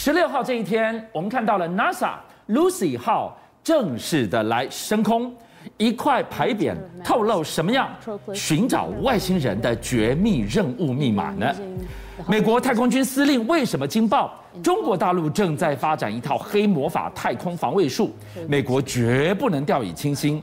十六号这一天，我们看到了 NASA Lucy 号正式的来升空，一块牌匾透露什么样？寻找外星人的绝密任务密码呢？美国太空军司令为什么惊爆？中国大陆正在发展一套黑魔法太空防卫术，美国绝不能掉以轻心。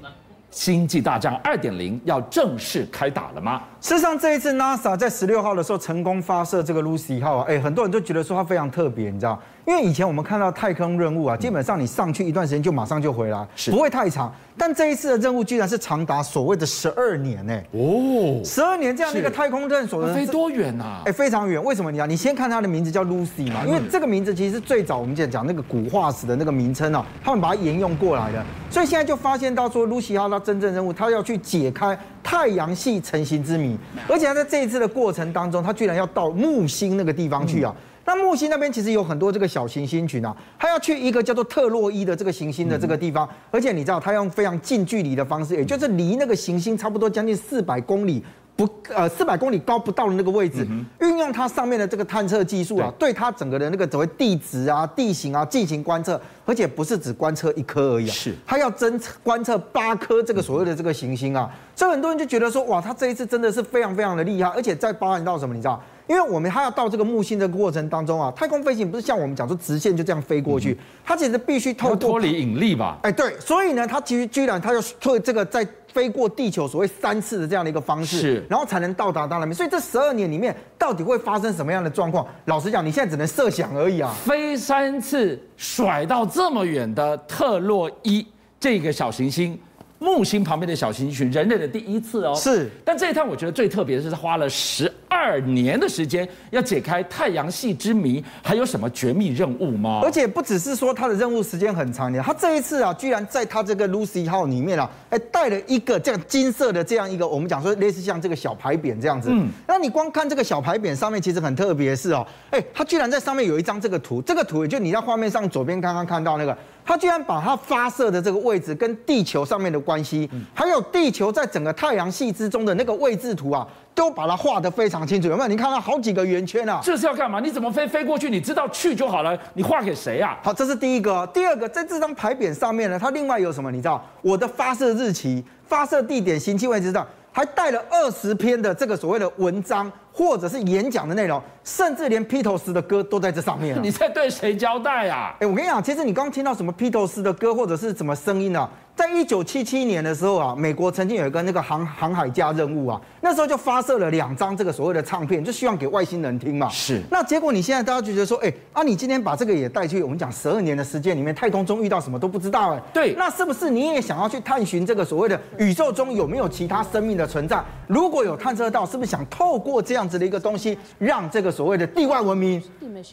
星际大战二点零要正式开打了吗？事实上，这一次 NASA 在十六号的时候成功发射这个 Lucy 号，哎，很多人都觉得说它非常特别，你知道？因为以前我们看到太空任务啊，基本上你上去一段时间就马上就回来，不会太长。但这一次的任务居然是长达所谓的十二年呢！哦，十二年这样的一个太空探索，飞多远啊？哎，非常远。为什么你讲？你先看它的名字叫 Lucy 嘛，因为这个名字其实是最早我们讲讲那个古化石的那个名称啊，他们把它沿用过来的。所以现在就发现到说，Lucy 号它真正任务，它要去解开太阳系成型之谜，而且它在这一次的过程当中，它居然要到木星那个地方去啊。那木星那边其实有很多这个小行星群啊，他要去一个叫做特洛伊的这个行星的这个地方，而且你知道他用非常近距离的方式，也就是离那个行星差不多将近四百公里不呃四百公里高不到的那个位置，运用它上面的这个探测技术啊，对。它整个的那个所谓地质啊、地形啊进行观测，而且不是只观测一颗而已啊，是。它要侦测观测八颗这个所谓的这个行星啊，所以很多人就觉得说哇，它这一次真的是非常非常的厉害，而且在包含到什么，你知道？因为我们还要到这个木星的过程当中啊，太空飞行不是像我们讲说直线就这样飞过去，它其实必须透过脱离引力吧？哎，对，所以呢，它其实居然它要退这个在飞过地球所谓三次的这样的一个方式，是，然后才能到达到那边。所以这十二年里面到底会发生什么样的状况？老实讲，你现在只能设想而已啊。飞三次甩到这么远的特洛伊这个小行星。木星旁边的小行星群，人类的第一次哦。是，但这一趟我觉得最特别的是，他花了十二年的时间要解开太阳系之谜，还有什么绝密任务吗？而且不只是说它的任务时间很长，他这一次啊，居然在他这个 Lucy 号里面啊，哎，带了一个这样金色的这样一个，我们讲说类似像这个小牌匾这样子。嗯，那你光看这个小牌匾上面，其实很特别是哦，哎，他居然在上面有一张这个图，这个图也就你在画面上左边刚刚看到那个。他居然把它发射的这个位置跟地球上面的关系，还有地球在整个太阳系之中的那个位置图啊，都把它画得非常清楚。有没有？你看到好几个圆圈啊？这是要干嘛？你怎么飞飞过去？你知道去就好了。你画给谁啊？好，这是第一个。第二个，在这张牌匾上面呢，它另外有什么？你知道？我的发射日期、发射地点、行进位置上，还带了二十篇的这个所谓的文章。或者是演讲的内容，甚至连披头士的歌都在这上面。你在对谁交代啊？哎，我跟你讲，其实你刚刚听到什么披头士的歌，或者是什么声音啊？在一九七七年的时候啊，美国曾经有一个那个航航海家任务啊，那时候就发射了两张这个所谓的唱片，就希望给外星人听嘛。是。那结果你现在大家就觉得说，哎，啊，你今天把这个也带去，我们讲十二年的时间里面，太空中遇到什么都不知道哎。对。那是不是你也想要去探寻这个所谓的宇宙中有没有其他生命的存在？如果有探测到，是不是想透过这样子的一个东西，让这个所谓的地外文明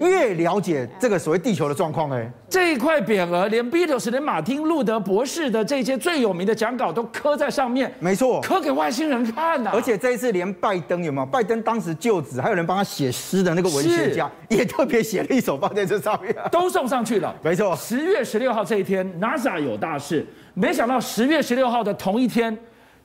越了解这个所谓地球的状况？哎，这一块匾额，连 Beatles 连马丁路德博士的。这些最有名的讲稿都刻在上面，没错，刻给外星人看的。而且这一次连拜登有没有？拜登当时就职，还有人帮他写诗的那个文学家，也特别写了一首放在这上面，都送上去了。没错，十月十六号这一天，NASA 有大事。没想到十月十六号的同一天，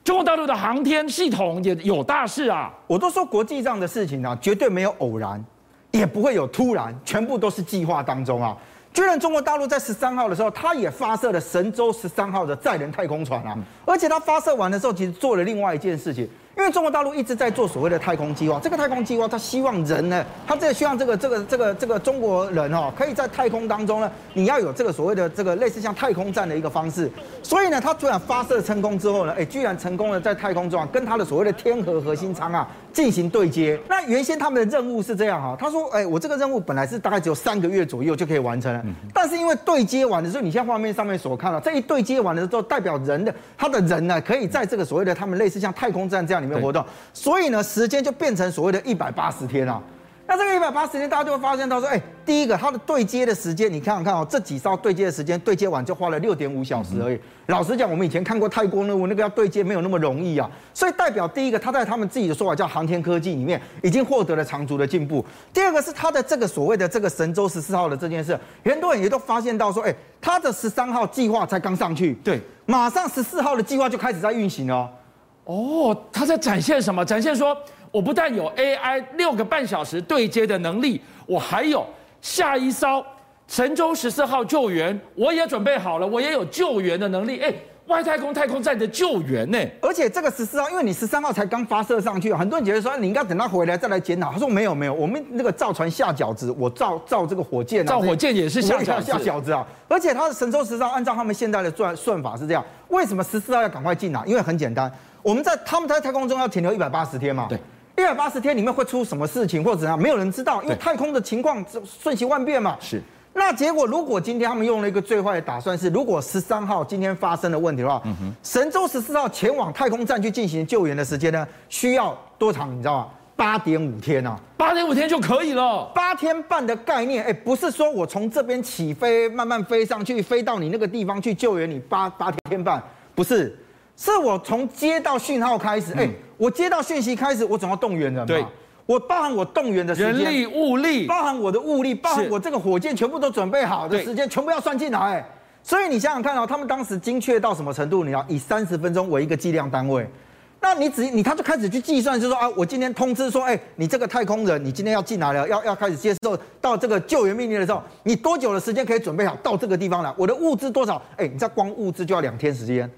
中国大陆的航天系统也有大事啊！我都说国际上的事情啊，绝对没有偶然，也不会有突然，全部都是计划当中啊。居然中国大陆在十三号的时候，它也发射了神舟十三号的载人太空船啊！而且它发射完的时候，其实做了另外一件事情。因为中国大陆一直在做所谓的太空计划，这个太空计划，它希望人呢，它这希望这个这个这个这个中国人哦，可以在太空当中呢，你要有这个所谓的这个类似像太空站的一个方式。所以呢，它突然发射成功之后呢，哎，居然成功了在太空中啊，跟它的所谓的天河核心舱啊进行对接。那原先他们的任务是这样哈，他说，哎，我这个任务本来是大概只有三个月左右就可以完成了，但是因为对接完的时候，你像画面上面所看到，这一对接完的时候，代表人的他的人呢，可以在这个所谓的他们类似像太空站这样里面活动。所以呢，时间就变成所谓的一百八十天啊。那这个一百八十天，大家就会发现到说，哎，第一个它的对接的时间，你看看哦，这几艘对接的时间，对接完就花了六点五小时而已。老实讲，我们以前看过太空任务，那个要对接没有那么容易啊。所以代表第一个，它在他们自己的说法叫航天科技里面已经获得了长足的进步。第二个是它的这个所谓的这个神舟十四号的这件事，很多人也都发现到说，哎，它的十三号计划才刚上去，对，马上十四号的计划就开始在运行了。哦，他在展现什么？展现说，我不但有 AI 六个半小时对接的能力，我还有下一艘神舟十四号救援，我也准备好了，我也有救援的能力。哎，外太空太空站的救援呢？而且这个十四号，因为你十三号才刚发射上去，很多人觉得说你应该等他回来再来检讨。他说没有没有，我们那个造船下饺子，我造造这个火箭，造火箭也是下下下饺子啊。而且他的神舟十四号按照他们现在的算算法是这样，为什么十四号要赶快进啊？因为很简单，我们在他们在太空中要停留一百八十天嘛。对。一百八十天里面会出什么事情或者怎样，没有人知道，因为太空的情况瞬息万变嘛。是。那结果，如果今天他们用了一个最坏的打算是，如果十三号今天发生了问题的话，嗯哼，神舟十四号前往太空站去进行救援的时间呢，需要多长？你知道吗？八点五天啊，八点五天就可以了。八天半的概念，哎，不是说我从这边起飞，慢慢飞上去，飞到你那个地方去救援你八八天半，不是，是我从接到讯号开始，哎、嗯，我接到讯息开始，我总要动员人嘛。对。我包含我动员的时间，人力物力，包含我的物力，包含我这个火箭全部都准备好的时间，全部要算进来。所以你想想看哦，他们当时精确到什么程度？你要以三十分钟为一个计量单位，那你只你他就开始去计算，就是说啊，我今天通知说，哎，你这个太空人，你今天要进来了，要要开始接受到这个救援命令的时候，你多久的时间可以准备好到这个地方来？我的物资多少？哎，你再光物资就要两天时间，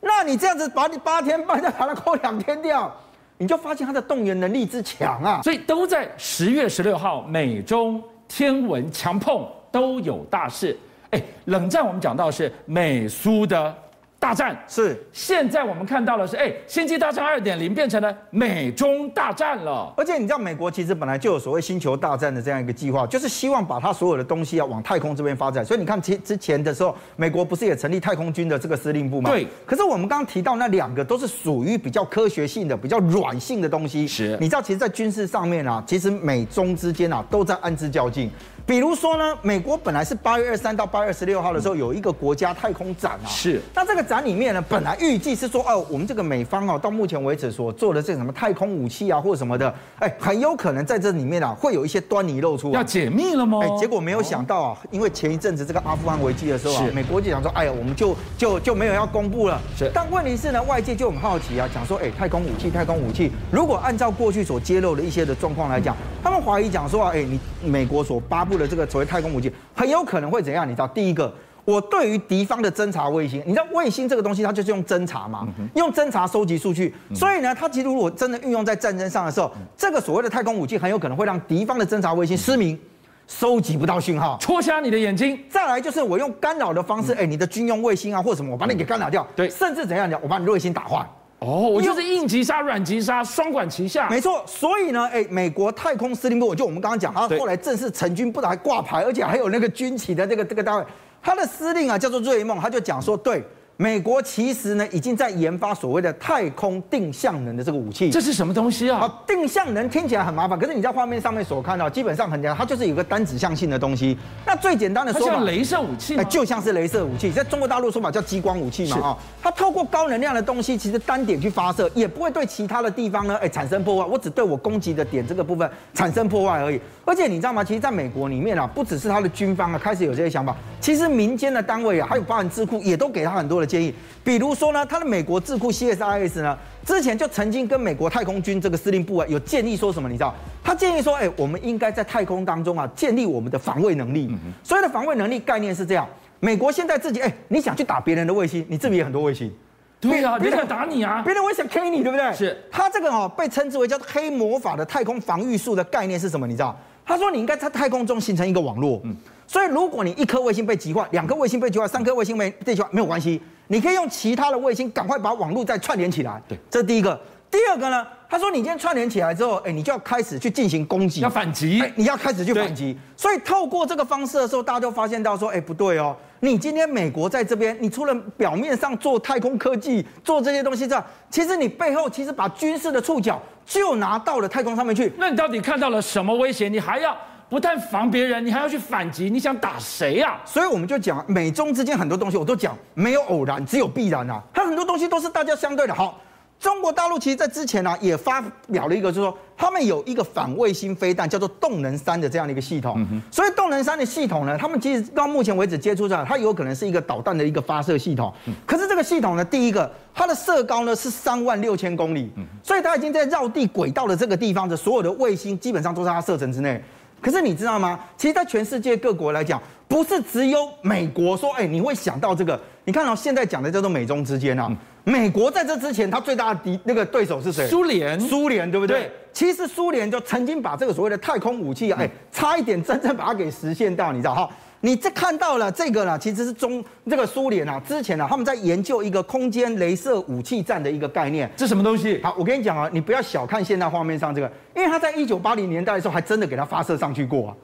那你这样子把你八天半再把它扣两天掉。你就发现它的动员能力之强啊，所以都在十月十六号美中天文强碰都有大事。哎，冷战我们讲到是美苏的。大战是，现在我们看到的是，哎，星际大战二点零变成了美中大战了。而且你知道，美国其实本来就有所谓星球大战的这样一个计划，就是希望把它所有的东西要往太空这边发展。所以你看，其之前的时候，美国不是也成立太空军的这个司令部吗？对。可是我们刚刚提到那两个都是属于比较科学性的、比较软性的东西。是。你知道，其实，在军事上面啊，其实美中之间啊都在暗自较劲。比如说呢，美国本来是八月二十三到八月二十六号的时候有一个国家太空展啊，是。那这个展里面呢，本来预计是说，哦，我们这个美方哦，到目前为止所做的这什么太空武器啊，或者什么的，哎，很有可能在这里面啊，会有一些端倪露出。要解密了吗？哎，结果没有想到啊，因为前一阵子这个阿富汗危机的时候啊，美国就想说，哎呀，我们就就就没有要公布了。是。但问题是呢，外界就很好奇啊，讲说，哎，太空武器，太空武器，如果按照过去所揭露的一些的状况来讲，他们怀疑讲说啊，哎，你美国所发布的这个所谓太空武器。很有可能会怎样？你知道，第一个，我对于敌方的侦察卫星，你知道卫星这个东西，它就是用侦察嘛，用侦察收集数据。所以呢，它其实如果真的运用在战争上的时候，这个所谓的太空武器很有可能会让敌方的侦察卫星失明，收集不到讯号，戳瞎你的眼睛。再来就是我用干扰的方式，哎，你的军用卫星啊或什么，我把你给干扰掉。对，甚至怎样讲，我把你卫星打坏。哦，我就是硬急杀、软急杀，双管齐下。没错，所以呢，哎，美国太空司令部，就我们刚刚讲，他后来正式成军，不但还挂牌，而且还有那个军旗的这个这个单位，他的司令啊叫做瑞梦，他就讲说，对。美国其实呢，已经在研发所谓的太空定向能的这个武器。这是什么东西啊？啊，定向能听起来很麻烦，可是你在画面上面所看到，基本上很简单，它就是有个单指向性的东西。那最简单的说法，像镭射武器吗？就像是镭射武器，在中国大陆说法叫激光武器嘛啊。它透过高能量的东西，其实单点去发射，也不会对其他的地方呢，哎，产生破坏。我只对我攻击的点这个部分产生破坏而已。而且你知道吗？其实在美国里面啊，不只是他的军方啊开始有这些想法，其实民间的单位啊，还有包含智库，也都给他很多的建议，比如。说呢，他的美国智库 CSIS 呢，之前就曾经跟美国太空军这个司令部啊有建议说什么？你知道？他建议说，哎，我们应该在太空当中啊建立我们的防卫能力。所谓的防卫能力概念是这样：美国现在自己，哎，你想去打别人的卫星，你这边也很多卫星。对啊，别人想打你啊，别人会想 K 你，对不对？是。他这个哦被称之为叫做黑魔法的太空防御术的概念是什么？你知道？他说你应该在太空中形成一个网络。嗯。所以如果你一颗卫星被击坏，两颗卫星被击坏，三颗卫星被被击坏，没有关系。你可以用其他的卫星赶快把网络再串联起来。对，这是第一个。第二个呢？他说你今天串联起来之后，哎，你就要开始去进行攻击，要反击，你要开始去反击。所以透过这个方式的时候，大家就发现到说，哎，不对哦，你今天美国在这边，你除了表面上做太空科技、做这些东西之外，其实你背后其实把军事的触角就拿到了太空上面去。那你到底看到了什么威胁？你还要？不但防别人，你还要去反击，你想打谁呀？所以我们就讲美中之间很多东西，我都讲没有偶然，只有必然啊。它很多东西都是大家相对的。好，中国大陆其实在之前呢、啊、也发表了一个，就是说他们有一个反卫星飞弹，叫做动能三的这样的一个系统。所以动能三的系统呢，他们其实到目前为止接触上，它有可能是一个导弹的一个发射系统。可是这个系统呢，第一个它的射高呢是三万六千公里，所以它已经在绕地轨道的这个地方的所有的卫星基本上都在它射程之内。可是你知道吗？其实，在全世界各国来讲，不是只有美国说，哎，你会想到这个？你看到现在讲的叫做美中之间啊，美国在这之前，他最大的敌那个对手是谁？苏联，苏联对不对？对其实苏联就曾经把这个所谓的太空武器，哎，差一点真正把它给实现到，你知道哈？你这看到了这个呢，其实是中这个苏联啊，之前呢、啊、他们在研究一个空间镭射武器战的一个概念。这什么东西？好，我跟你讲啊，你不要小看现在画面上这个，因为他在一九八零年代的时候还真的给它发射上去过啊，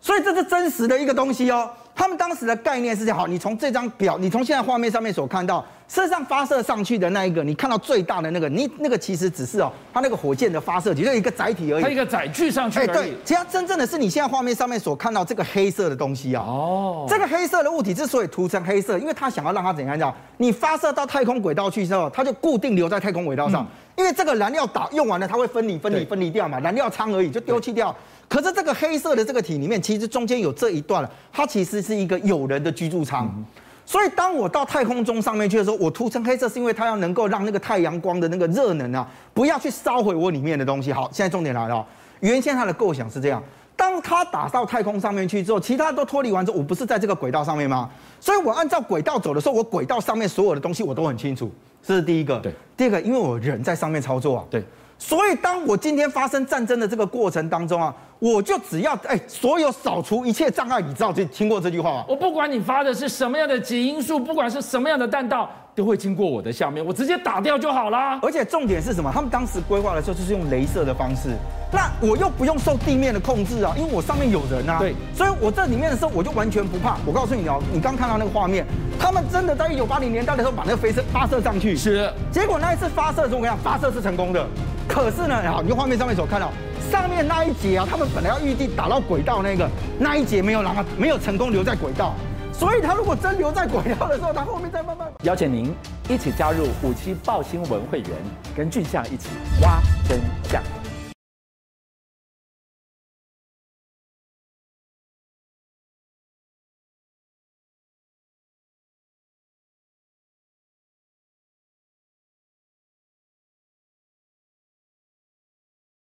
所以这是真实的一个东西哦。他们当时的概念是这样，好，你从这张表，你从现在画面上面所看到，事实上发射上去的那一个，你看到最大的那个，你那个其实只是哦，它那个火箭的发射体，就一个载体而已。它一个载具上去而已。哎，对，其实它真正的是你现在画面上面所看到这个黑色的东西啊。哦。这个黑色的物体之所以涂成黑色，因为它想要让它怎样讲？你发射到太空轨道去之后，它就固定留在太空轨道上。嗯。因为这个燃料打用完了，它会分离、分离、分离掉嘛，燃料仓而已，就丢弃掉。可是这个黑色的这个体里面，其实中间有这一段，它其实是一个有人的居住舱。所以当我到太空中上面去的时候，我涂成黑色，是因为它要能够让那个太阳光的那个热能啊，不要去烧毁我里面的东西。好，现在重点来了，原先它的构想是这样：当它打到太空上面去之后，其他都脱离完之后，我不是在这个轨道上面吗？所以我按照轨道走的时候，我轨道上面所有的东西我都很清楚。这是第一个。对。第二个，因为我人在上面操作啊。对。所以，当我今天发生战争的这个过程当中啊，我就只要哎，所有扫除一切障碍，你知道就听过这句话吗？我不管你发的是什么样的基因素，不管是什么样的弹道，都会经过我的下面，我直接打掉就好啦。而且重点是什么？他们当时规划的时候就是用镭射的方式，那我又不用受地面的控制啊，因为我上面有人啊。对，所以我这里面的时候我就完全不怕。我告诉你哦，你刚看到那个画面，他们真的在一九八零年代的时候把那个飞射发射上去，是。结果那一次发射的时候，我跟你讲，发射是成功的。可是呢，好，你画面上面所看到，上面那一节啊，他们本来要预计打到轨道那个那一节没有让它没有成功留在轨道，所以他如果真留在轨道的时候，他后面再慢慢。邀请您一起加入五七报新闻会员，跟俊相一起挖真相。